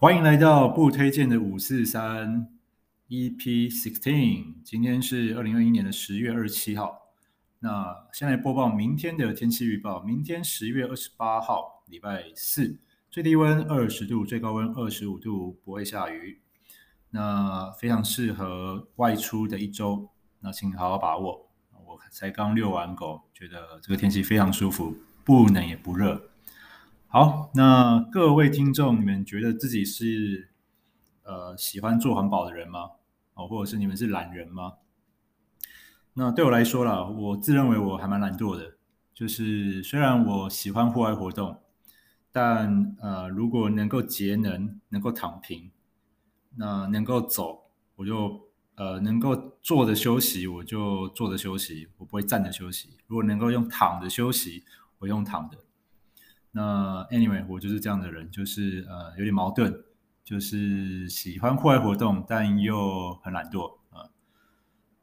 欢迎来到不推荐的五四三 EP sixteen。今天是二零二一年的十月二十七号。那先来播报明天的天气预报。明天十月二十八号，礼拜四，最低温二十度，最高温二十五度，不会下雨。那非常适合外出的一周。那请好好把握。我才刚遛完狗，觉得这个天气非常舒服，不冷也不热。好，那各位听众，你们觉得自己是呃喜欢做环保的人吗？哦，或者是你们是懒人吗？那对我来说啦，我自认为我还蛮懒惰的。就是虽然我喜欢户外活动，但呃，如果能够节能，能够躺平，那能够走，我就呃能够坐着休息，我就坐着休息，我不会站着休息。如果能够用躺着休息，我用躺着。那 anyway，我就是这样的人，就是呃有点矛盾，就是喜欢户外活动，但又很懒惰啊。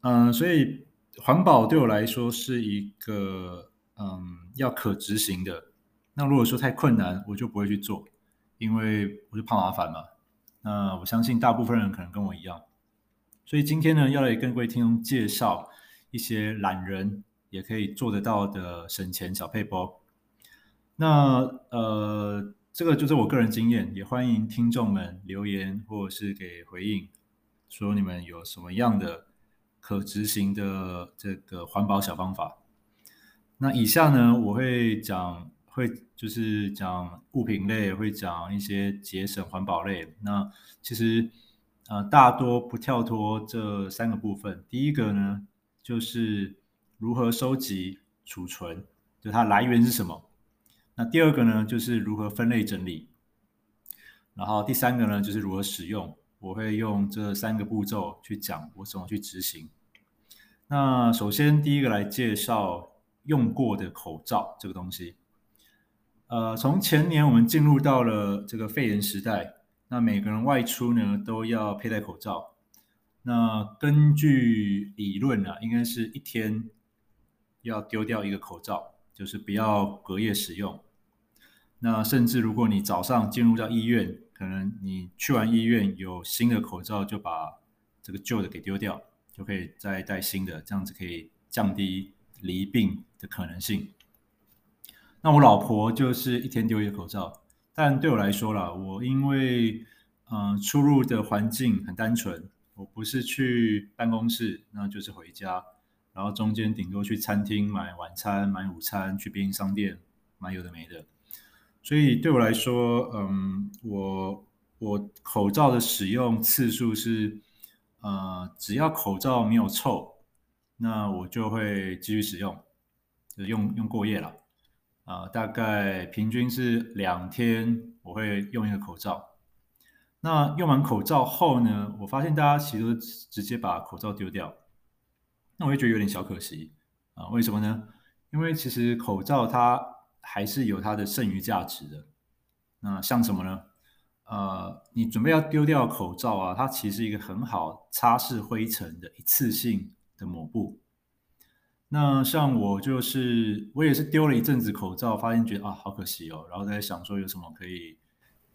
嗯、所以环保对我来说是一个嗯要可执行的。那如果说太困难，我就不会去做，因为我就怕麻烦嘛。那我相信大部分人可能跟我一样，所以今天呢，要来跟各位听众介绍一些懒人也可以做得到的省钱小配包。那呃，这个就是我个人经验，也欢迎听众们留言或者是给回应，说你们有什么样的可执行的这个环保小方法。那以下呢，我会讲，会就是讲物品类，会讲一些节省环保类。那其实呃，大多不跳脱这三个部分。第一个呢，就是如何收集储存，就它来源是什么。那第二个呢，就是如何分类整理，然后第三个呢，就是如何使用。我会用这三个步骤去讲我怎么去执行。那首先第一个来介绍用过的口罩这个东西。呃，从前年我们进入到了这个肺炎时代，那每个人外出呢都要佩戴口罩。那根据理论啊，应该是一天要丢掉一个口罩，就是不要隔夜使用。那甚至如果你早上进入到医院，可能你去完医院有新的口罩，就把这个旧的给丢掉，就可以再戴新的，这样子可以降低离病的可能性。那我老婆就是一天丢一个口罩，但对我来说啦，我因为嗯、出入的环境很单纯，我不是去办公室，那就是回家，然后中间顶多去餐厅买晚餐、买午餐，去便利商店买有的没的。所以对我来说，嗯，我我口罩的使用次数是，呃，只要口罩没有臭，那我就会继续使用，就用用过夜了，啊、大概平均是两天我会用一个口罩。那用完口罩后呢，我发现大家其实都直接把口罩丢掉，那我就觉得有点小可惜啊、呃，为什么呢？因为其实口罩它。还是有它的剩余价值的。那像什么呢？呃，你准备要丢掉口罩啊，它其实一个很好擦拭灰尘的一次性的抹布。那像我就是，我也是丢了一阵子口罩，发现觉得啊，好可惜哦。然后在想说有什么可以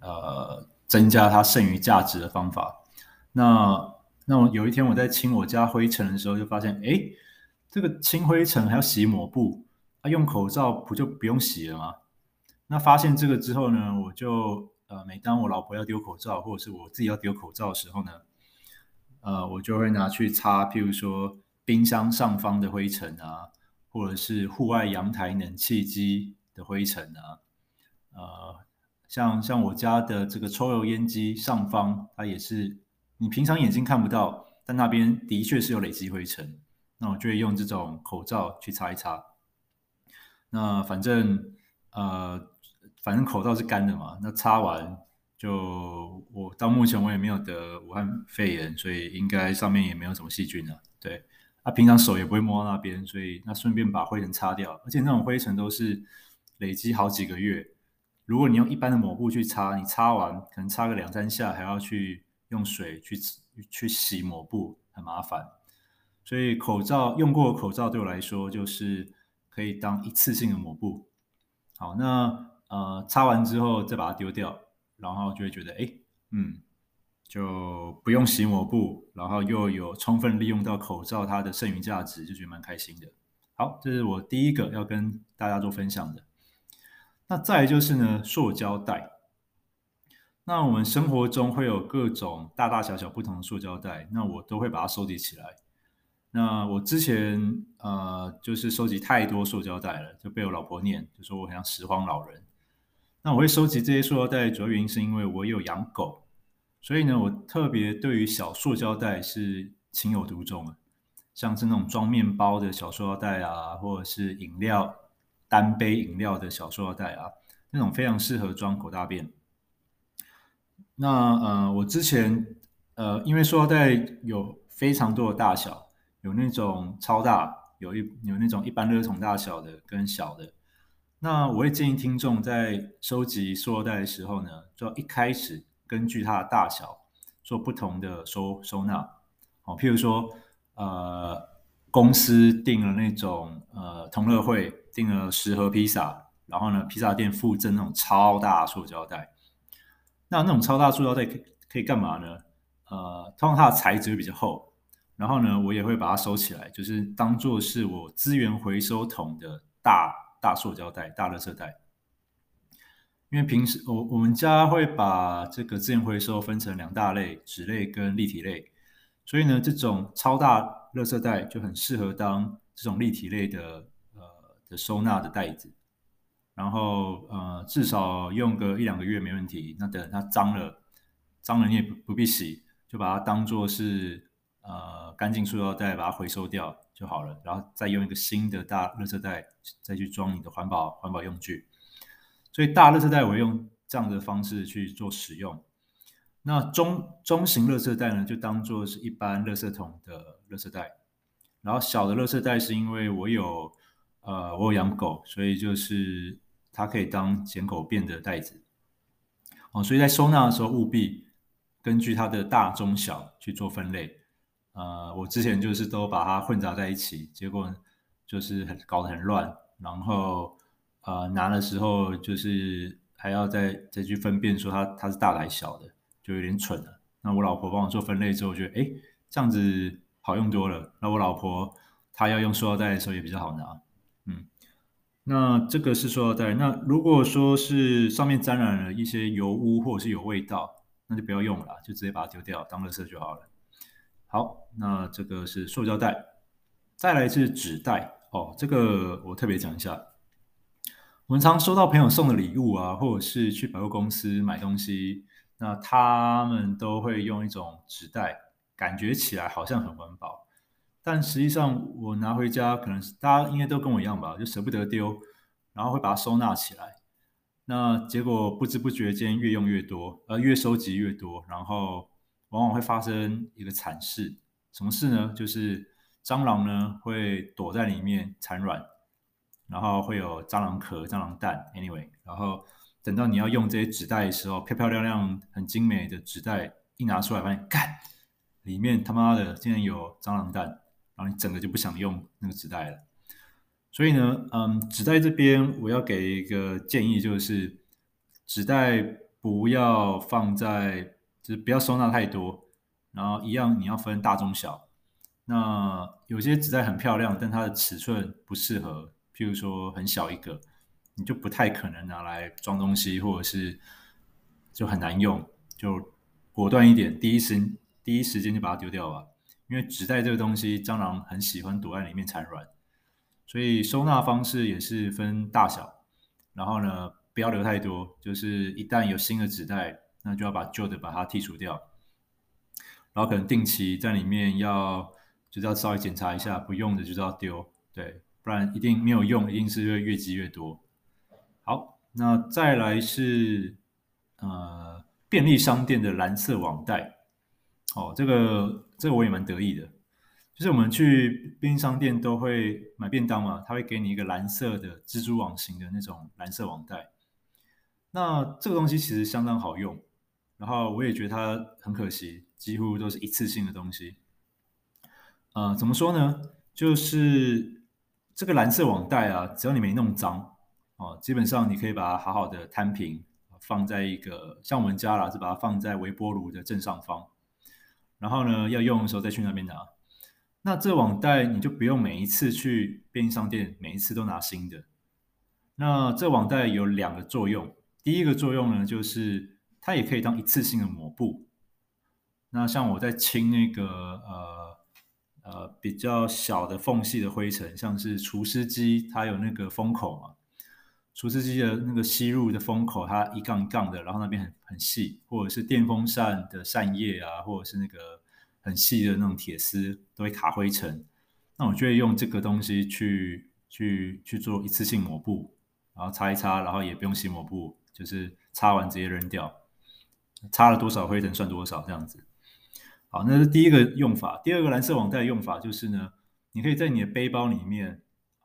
呃增加它剩余价值的方法。那那我有一天我在清我家灰尘的时候，就发现，哎，这个清灰尘还要洗抹布。啊，用口罩不就不用洗了吗？那发现这个之后呢，我就呃，每当我老婆要丢口罩，或者是我自己要丢口罩的时候呢，呃，我就会拿去擦，譬如说冰箱上方的灰尘啊，或者是户外阳台冷气机的灰尘啊，呃，像像我家的这个抽油烟机上方，它也是你平常眼睛看不到，但那边的确是有累积灰尘，那我就会用这种口罩去擦一擦。那反正呃，反正口罩是干的嘛。那擦完就我到目前我也没有得武汉肺炎，所以应该上面也没有什么细菌了。对，啊，平常手也不会摸到那边，所以那顺便把灰尘擦掉。而且那种灰尘都是累积好几个月。如果你用一般的抹布去擦，你擦完可能擦个两三下，还要去用水去去洗抹布，很麻烦。所以口罩用过的口罩对我来说就是。可以当一次性的抹布，好，那呃擦完之后再把它丢掉，然后就会觉得哎，嗯，就不用洗抹布，然后又有充分利用到口罩它的剩余价值，就觉得蛮开心的。好，这是我第一个要跟大家做分享的。那再就是呢，塑胶袋。那我们生活中会有各种大大小小不同的塑胶袋，那我都会把它收集起来。那我之前呃，就是收集太多塑胶袋了，就被我老婆念，就说我很像拾荒老人。那我会收集这些塑胶袋，主要原因是因为我有养狗，所以呢，我特别对于小塑胶袋是情有独钟啊。像是那种装面包的小塑料袋啊，或者是饮料单杯饮料的小塑料袋啊，那种非常适合装狗大便。那呃，我之前呃，因为塑料袋有非常多的大小，有那种超大，有一有那种一般垃圾桶大小的跟小的。那我会建议听众在收集塑料袋的时候呢，就要一开始根据它的大小做不同的收收纳。哦，譬如说。呃，公司订了那种呃同乐会订了十盒披萨，然后呢，披萨店附赠那种超大塑胶袋。那那种超大塑胶袋可可以干嘛呢？呃，通常它的材质会比较厚，然后呢，我也会把它收起来，就是当做是我资源回收桶的大大塑胶袋、大垃圾袋。因为平时我我们家会把这个资源回收分成两大类：纸类跟立体类。所以呢，这种超大垃圾袋就很适合当这种立体类的呃的收纳的袋子，然后呃至少用个一两个月没问题。那等它脏了，脏了你也不不必洗，就把它当做是呃干净塑料袋，把它回收掉就好了。然后再用一个新的大垃圾袋再去装你的环保环保用具。所以大垃圾袋我用这样的方式去做使用。那中中型垃圾袋呢，就当做是一般垃圾桶的垃圾袋，然后小的垃圾袋是因为我有呃我有养狗，所以就是它可以当捡狗便的袋子哦，所以在收纳的时候务必根据它的大中小去做分类。呃，我之前就是都把它混杂在一起，结果就是很搞得很乱，然后呃拿的时候就是还要再再去分辨说它它是大还是小的。就有点蠢了。那我老婆帮我做分类之后，觉得哎，这样子好用多了。那我老婆她要用塑料袋的时候也比较好拿。嗯，那这个是塑料袋。那如果说是上面沾染了一些油污或者是有味道，那就不要用了，就直接把它丢掉当垃圾就好了。好，那这个是塑胶袋。再来是纸袋哦，这个我特别讲一下。我们常收到朋友送的礼物啊，或者是去百货公司买东西。那他们都会用一种纸袋，感觉起来好像很环保，但实际上我拿回家，可能大家应该都跟我一样吧，就舍不得丢，然后会把它收纳起来。那结果不知不觉间越用越多，呃，越收集越多，然后往往会发生一个惨事，什么事呢？就是蟑螂呢会躲在里面产卵，然后会有蟑螂壳、蟑螂蛋，anyway，然后。等到你要用这些纸袋的时候，漂漂亮亮、很精美的纸袋一拿出来，发现，干，里面他妈的竟然有蟑螂蛋，然后你整个就不想用那个纸袋了。所以呢，嗯，纸袋这边我要给一个建议，就是纸袋不要放在，就是不要收纳太多，然后一样你要分大中小。那有些纸袋很漂亮，但它的尺寸不适合，譬如说很小一个。你就不太可能拿来装东西，或者是就很难用，就果断一点，第一时第一时间就把它丢掉吧。因为纸袋这个东西，蟑螂很喜欢躲在里面产卵，所以收纳方式也是分大小。然后呢，不要留太多，就是一旦有新的纸袋，那就要把旧的把它剔除掉。然后可能定期在里面要就是要稍微检查一下，不用的就是要丢，对，不然一定没有用，一定是会越积越多。好，那再来是呃便利商店的蓝色网袋，哦，这个这个我也蛮得意的，就是我们去便利商店都会买便当嘛，他会给你一个蓝色的蜘蛛网型的那种蓝色网袋，那这个东西其实相当好用，然后我也觉得它很可惜，几乎都是一次性的东西，呃，怎么说呢？就是这个蓝色网袋啊，只要你没弄脏。哦，基本上你可以把它好好的摊平，放在一个像我们家啦，是把它放在微波炉的正上方。然后呢，要用的时候再去那边拿。那这网袋你就不用每一次去便利商店，每一次都拿新的。那这网袋有两个作用，第一个作用呢，就是它也可以当一次性的抹布。那像我在清那个呃呃比较小的缝隙的灰尘，像是除湿机，它有那个封口嘛。除湿机的那个吸入的风口，它一杠一杠的，然后那边很很细，或者是电风扇的扇叶啊，或者是那个很细的那种铁丝，都会卡灰尘。那我就会用这个东西去去去做一次性抹布，然后擦一擦，然后也不用洗抹布，就是擦完直接扔掉，擦了多少灰尘算多少这样子。好，那是第一个用法。第二个蓝色网袋用法就是呢，你可以在你的背包里面。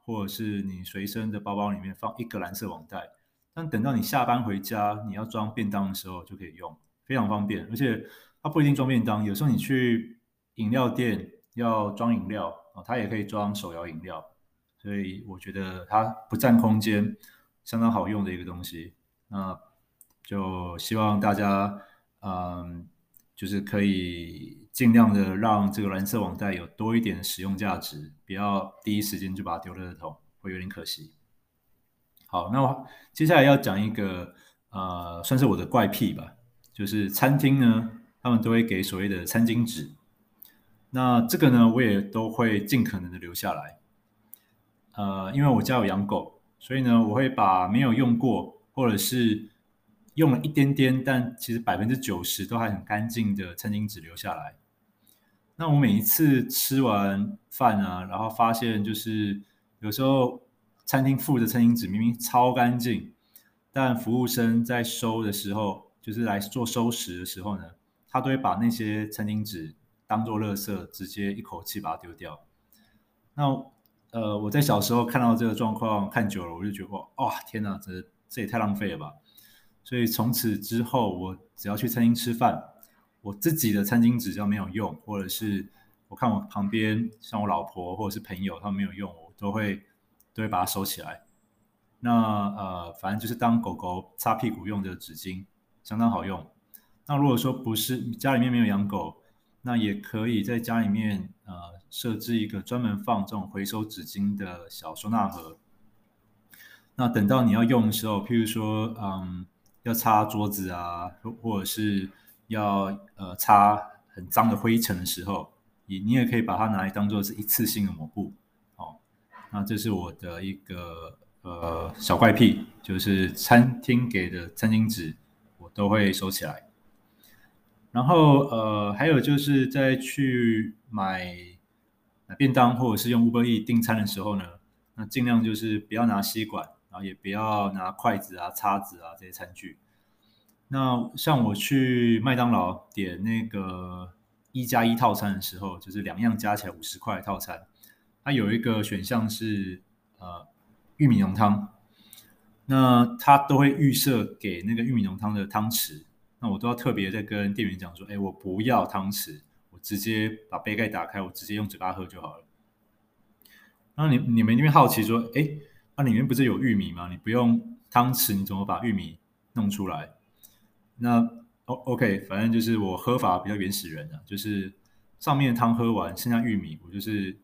或者是你随身的包包里面放一个蓝色网袋，但等到你下班回家，你要装便当的时候就可以用，非常方便。而且它不一定装便当，有时候你去饮料店要装饮料啊，它也可以装手摇饮料。所以我觉得它不占空间，相当好用的一个东西。那就希望大家嗯，就是可以。尽量的让这个蓝色网袋有多一点使用价值，不要第一时间就把它丢垃圾桶，会有点可惜。好，那我接下来要讲一个呃，算是我的怪癖吧，就是餐厅呢，他们都会给所谓的餐巾纸，那这个呢，我也都会尽可能的留下来。呃，因为我家有养狗，所以呢，我会把没有用过或者是用了一点点，但其实百分之九十都还很干净的餐巾纸留下来。那我每一次吃完饭啊，然后发现就是有时候餐厅附的餐巾纸明明超干净，但服务生在收的时候，就是来做收拾的时候呢，他都会把那些餐巾纸当做垃圾，直接一口气把它丢掉。那呃，我在小时候看到这个状况看久了，我就觉得哇，天哪，这这也太浪费了吧！所以从此之后，我只要去餐厅吃饭。我自己的餐巾纸只要没有用，或者是我看我旁边像我老婆或者是朋友他们没有用，我都会都会把它收起来。那呃，反正就是当狗狗擦屁股用的纸巾，相当好用。那如果说不是家里面没有养狗，那也可以在家里面呃设置一个专门放这种回收纸巾的小收纳盒。那等到你要用的时候，譬如说嗯要擦桌子啊，或或者是要呃擦很脏的灰尘的时候，你你也可以把它拿来当做是一次性的抹布，哦，那这是我的一个呃小怪癖，就是餐厅给的餐巾纸我都会收起来。然后呃还有就是在去买买便当或者是用 Uber E 订餐的时候呢，那尽量就是不要拿吸管，也不要拿筷子啊、叉子啊这些餐具。那像我去麦当劳点那个一加一套餐的时候，就是两样加起来五十块套餐，它有一个选项是呃玉米浓汤，那它都会预设给那个玉米浓汤的汤匙，那我都要特别在跟店员讲说，哎，我不要汤匙，我直接把杯盖打开，我直接用嘴巴喝就好了。然后你你们那边好奇说，哎，那里面不是有玉米吗？你不用汤匙，你怎么把玉米弄出来？那 O OK，反正就是我喝法比较原始人啊，就是上面的汤喝完，剩下玉米，我就是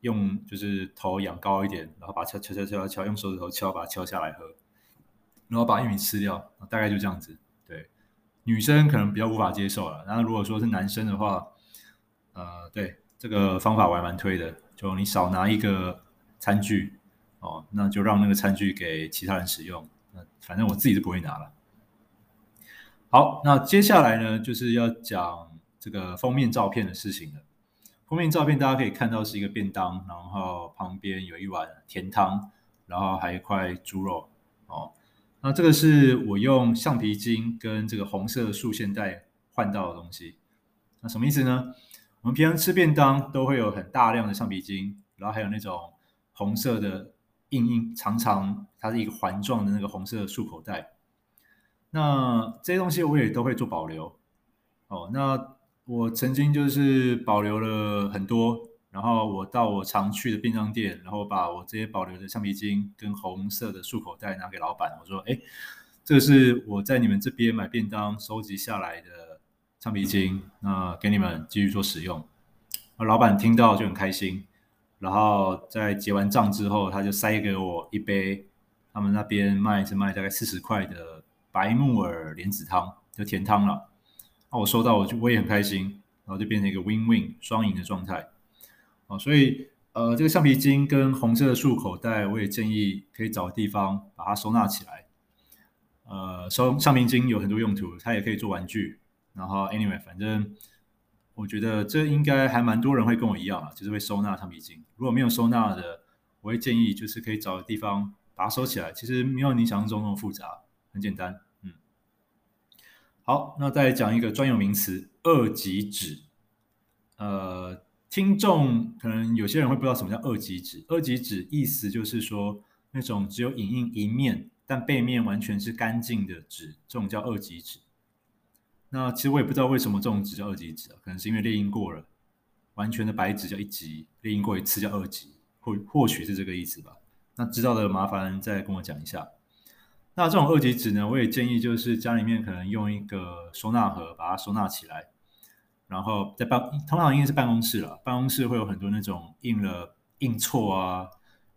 用就是头仰高一点，然后把敲敲敲敲敲，用手指头敲把它敲下来喝，然后把玉米吃掉，大概就这样子。对，女生可能比较无法接受了。然后如果说是男生的话，呃，对，这个方法我还蛮推的，就你少拿一个餐具哦，那就让那个餐具给其他人使用。那反正我自己是不会拿了。好，那接下来呢，就是要讲这个封面照片的事情了。封面照片大家可以看到是一个便当，然后旁边有一碗甜汤，然后还有一块猪肉。哦，那这个是我用橡皮筋跟这个红色的束线带换到的东西。那什么意思呢？我们平常吃便当都会有很大量的橡皮筋，然后还有那种红色的硬硬长长，它是一个环状的那个红色的束口袋。那这些东西我也都会做保留哦。那我曾经就是保留了很多，然后我到我常去的便当店，然后把我这些保留的橡皮筋跟红色的束口袋拿给老板，我说：“哎，这是我在你们这边买便当收集下来的橡皮筋，那给你们继续做使用。老板听到就很开心，然后在结完账之后，他就塞给我一杯他们那边卖是卖大概四十块的白木耳莲子汤，就甜汤了。那我收到我就我也很开心，然后就变成一个 win-win 双赢的状态。哦，所以呃，这个橡皮筋跟红色的束口袋，我也建议可以找地方把它收纳起来。呃，收橡皮筋有很多用途，它也可以做玩具。然后 anyway，反正。我觉得这应该还蛮多人会跟我一样啊，就是会收纳橡皮筋。如果没有收纳的，我会建议就是可以找个地方把它收起来。其实没有你想象中那么复杂，很简单。嗯，好，那再讲一个专有名词——二级纸。呃，听众可能有些人会不知道什么叫二级纸。二级纸意思就是说那种只有影印一面，但背面完全是干净的纸，这种叫二级纸。那其实我也不知道为什么这种纸叫二级纸啊，可能是因为列印过了，完全的白纸叫一级，列印过一次叫二级，或或许是这个意思吧。那知道的麻烦再跟我讲一下。那这种二级纸呢，我也建议就是家里面可能用一个收纳盒把它收纳起来，然后在办，通常应该是办公室了，办公室会有很多那种印了印错啊，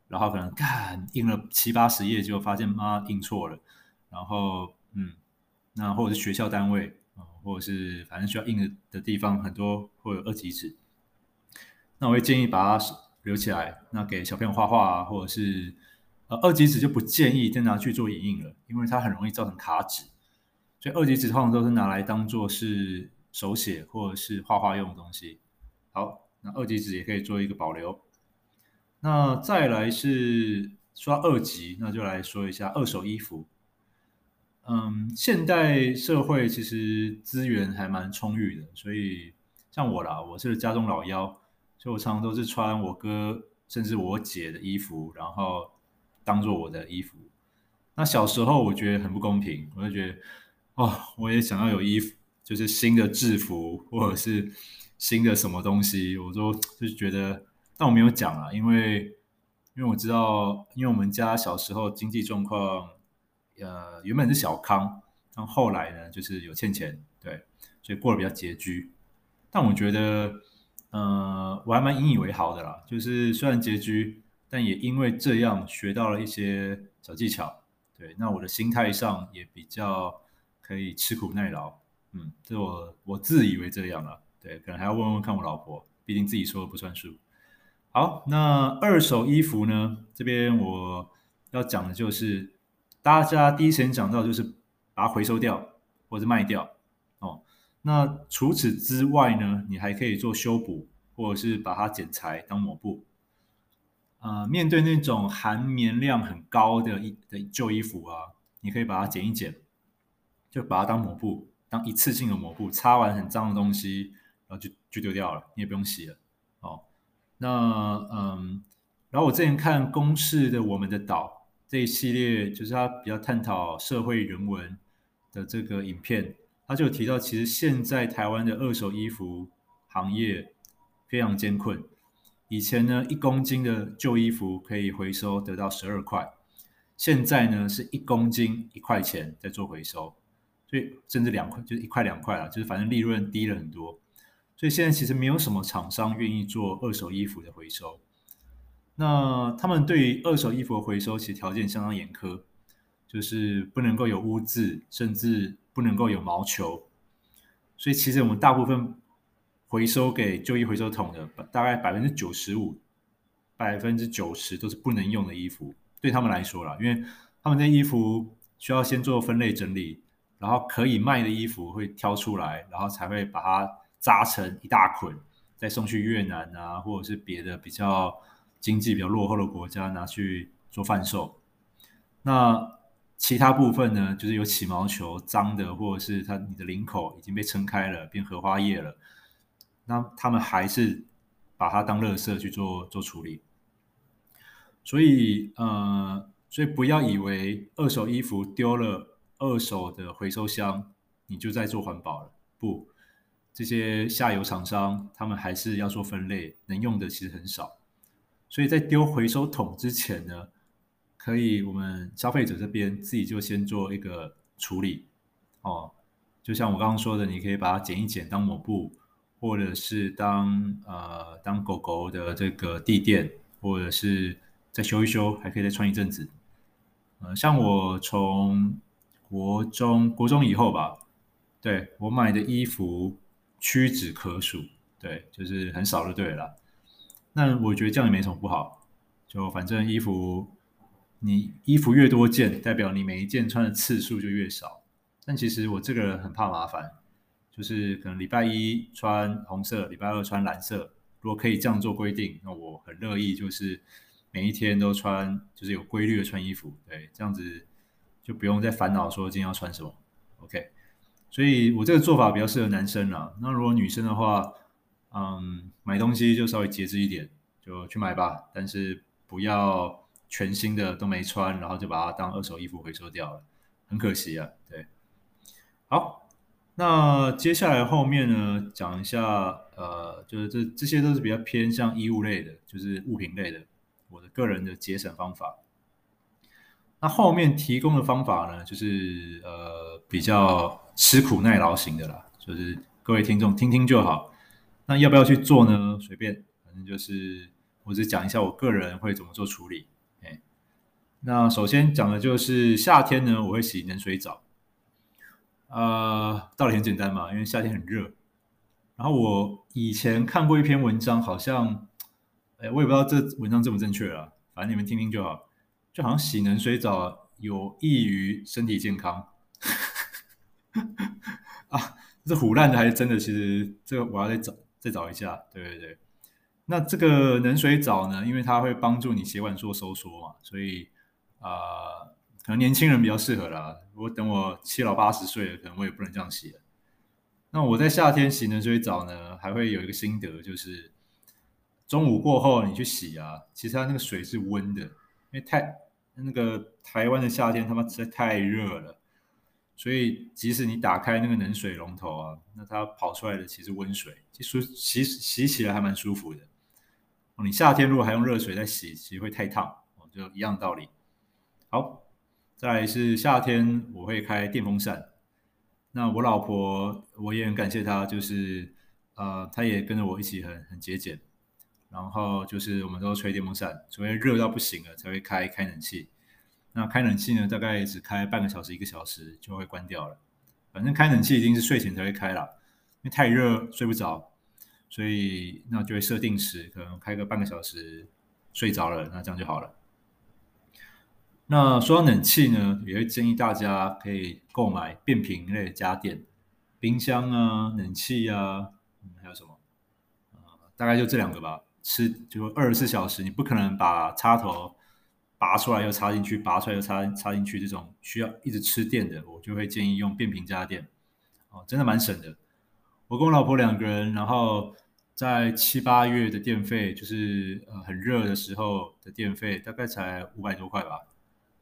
然后可能干印了七八十页，结果发现妈印错了，然后嗯，那或者是学校单位。或者是反正需要印的的地方很多，会有二级纸。那我会建议把它留起来，那给小朋友画画啊，或者是呃二级纸就不建议再拿去做影印了，因为它很容易造成卡纸。所以二级纸通常都是拿来当做是手写或者是画画用的东西。好，那二级纸也可以做一个保留。那再来是说二级，那就来说一下二手衣服。嗯，现代社会其实资源还蛮充裕的，所以像我啦，我是家中老幺，所以我常常都是穿我哥甚至我姐的衣服，然后当做我的衣服。那小时候我觉得很不公平，我就觉得哦，我也想要有衣服，就是新的制服或者是新的什么东西，我都就是觉得，但我没有讲啊，因为因为我知道，因为我们家小时候经济状况。呃，原本是小康，但后来呢，就是有欠钱，对，所以过得比较拮据。但我觉得，呃，我还蛮引以为豪的啦。就是虽然拮据，但也因为这样学到了一些小技巧。对，那我的心态上也比较可以吃苦耐劳。嗯，这我我自以为这样了。对，可能还要问问看我老婆，毕竟自己说的不算数。好，那二手衣服呢？这边我要讲的就是。大家第一时间讲到就是把它回收掉或者卖掉哦。那除此之外呢，你还可以做修补，或者是把它剪裁当抹布。呃，面对那种含棉量很高的衣的旧衣服啊，你可以把它剪一剪，就把它当抹布，当一次性的抹布，擦完很脏的东西，然后就就丢掉了，你也不用洗了哦。那嗯，然后我之前看公视的《我们的岛》。这一系列就是他比较探讨社会人文的这个影片，他就提到，其实现在台湾的二手衣服行业非常艰困。以前呢，一公斤的旧衣服可以回收得到十二块，现在呢是一公斤一块钱在做回收，所以甚至两块就是一块两块了，就是反正利润低了很多。所以现在其实没有什么厂商愿意做二手衣服的回收。那他们对于二手衣服的回收，其实条件相当严苛，就是不能够有污渍，甚至不能够有毛球。所以其实我们大部分回收给旧衣回收桶的，大概百分之九十五、百分之九十都是不能用的衣服。对他们来说啦，因为他们的衣服需要先做分类整理，然后可以卖的衣服会挑出来，然后才会把它扎成一大捆，再送去越南啊，或者是别的比较。经济比较落后的国家拿去做贩售，那其他部分呢，就是有起毛球、脏的，或者是它你的领口已经被撑开了，变荷花叶了，那他们还是把它当垃圾去做做处理。所以呃，所以不要以为二手衣服丢了二手的回收箱，你就在做环保了。不，这些下游厂商他们还是要做分类，能用的其实很少。所以在丢回收桶之前呢，可以我们消费者这边自己就先做一个处理哦。就像我刚刚说的，你可以把它剪一剪当抹布，或者是当呃当狗狗的这个地垫，或者是再修一修，还可以再穿一阵子。呃，像我从国中国中以后吧，对，我买的衣服屈指可数，对，就是很少就对了。那我觉得这样也没什么不好，就反正衣服你衣服越多件，代表你每一件穿的次数就越少。但其实我这个人很怕麻烦，就是可能礼拜一穿红色，礼拜二穿蓝色。如果可以这样做规定，那我很乐意，就是每一天都穿，就是有规律的穿衣服。对，这样子就不用再烦恼说今天要穿什么。OK，所以我这个做法比较适合男生啦。那如果女生的话，嗯，买东西就稍微节制一点，就去买吧。但是不要全新的都没穿，然后就把它当二手衣服回收掉了，很可惜啊。对。好，那接下来后面呢，讲一下，呃，就是这这些都是比较偏向衣物类的，就是物品类的，我的个人的节省方法。那后面提供的方法呢，就是呃比较吃苦耐劳型的啦，就是各位听众听听就好。那要不要去做呢？随便，反正就是我只讲一下我个人会怎么做处理。哎，那首先讲的就是夏天呢，我会洗冷水澡。呃，道理很简单嘛，因为夏天很热。然后我以前看过一篇文章，好像，哎，我也不知道这文章正不正确啊，反正你们听听就好。就好像洗冷水澡有益于身体健康。啊，这是唬烂的还是真的？其实这个我要再找再找一下。对对对，那这个冷水澡呢，因为它会帮助你血管做收缩嘛，所以啊。可能年轻人比较适合啦。我等我七老八十岁了，可能我也不能这样洗了。那我在夏天洗冷水澡呢，还会有一个心得，就是中午过后你去洗啊，其实它那个水是温的，因为太那个台湾的夏天他妈实在太热了，所以即使你打开那个冷水龙头啊，那它跑出来的其实温水，其实洗洗起来还蛮舒服的。你夏天如果还用热水在洗，其实会太烫，就一样道理。好。再来是夏天，我会开电风扇。那我老婆，我也很感谢她，就是呃，她也跟着我一起很很节俭。然后就是我们都吹电风扇，除非热到不行了才会开开冷气。那开冷气呢，大概只开半个小时一个小时就会关掉了。反正开冷气一定是睡前才会开啦，因为太热睡不着，所以那就会设定时，可能开个半个小时，睡着了，那这样就好了。那说到冷气呢，也会建议大家可以购买变频类的家电，冰箱啊、冷气啊，嗯，还有什么？呃，大概就这两个吧。吃就二十四小时，你不可能把插头拔出来又插进去，拔出来又插插进去，这种需要一直吃电的，我就会建议用变频家电。哦，真的蛮省的。我跟我老婆两个人，然后在七八月的电费，就是呃很热的时候的电费，大概才五百多块吧。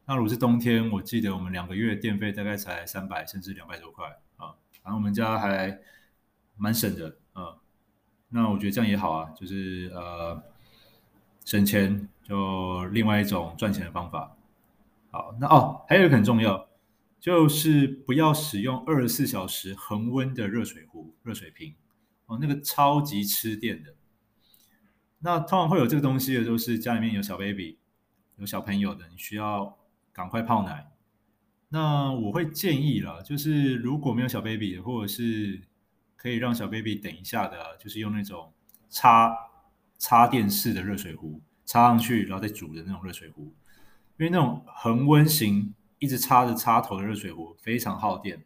那如果是冬天，我记得我们两个月电费大概才三百甚至两百多块啊，然后我们家还蛮省的啊。那我觉得这样也好啊，就是呃省钱，就另外一种赚钱的方法。好，那哦还有一个很重要，就是不要使用二十四小时恒温的热水壶、热水瓶哦，那个超级吃电的。那通常会有这个东西的，都是家里面有小 baby、有小朋友的，你需要。赶快泡奶。那我会建议啦，就是如果没有小 baby，或者是可以让小 baby 等一下的，就是用那种插插电式的热水壶，插上去然后再煮的那种热水壶。因为那种恒温型一直插着插头的热水壶非常耗电。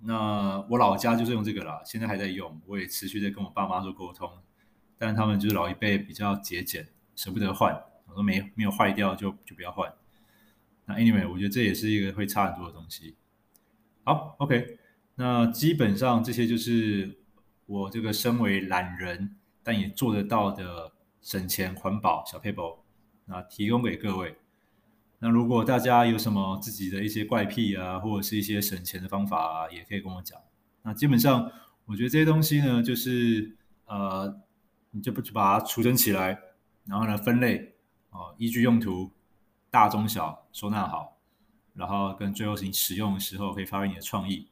那我老家就是用这个啦，现在还在用，我也持续在跟我爸妈做沟通，但他们就是老一辈比较节俭，舍不得换。我说没没有坏掉就就不要换。那 anyway，我觉得这也是一个会差很多的东西。好，OK，那基本上这些就是我这个身为懒人但也做得到的省钱环保小 paper，，那提供给各位。那如果大家有什么自己的一些怪癖啊，或者是一些省钱的方法啊，也可以跟我讲。那基本上我觉得这些东西呢，就是呃，你就不去把它储存起来，然后呢分类。哦，依据用途，大中小收纳好，然后跟最后你使用的时候可以发挥你的创意。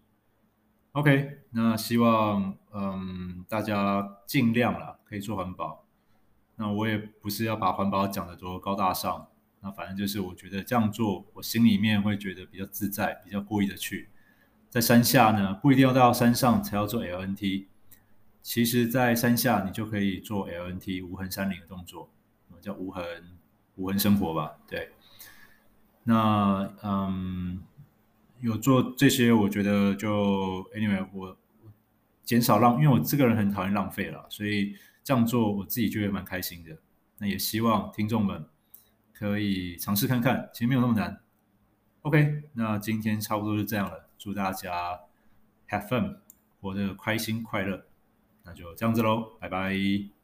OK，那希望嗯大家尽量啦，可以做环保。那我也不是要把环保讲得多高大上，那反正就是我觉得这样做，我心里面会觉得比较自在，比较过意得去。在山下呢，不一定要到山上才要做 LNT，其实在山下你就可以做 LNT 无痕山林的动作，叫无痕无痕生活吧，对。那嗯。有做这些，我觉得就 anyway，我减少浪，因为我这个人很讨厌浪费了，所以这样做我自己就会蛮开心的。那也希望听众们可以尝试看看，其实没有那么难。OK，那今天差不多就这样了，祝大家 have fun，活得开心快乐，那就这样子喽，拜拜。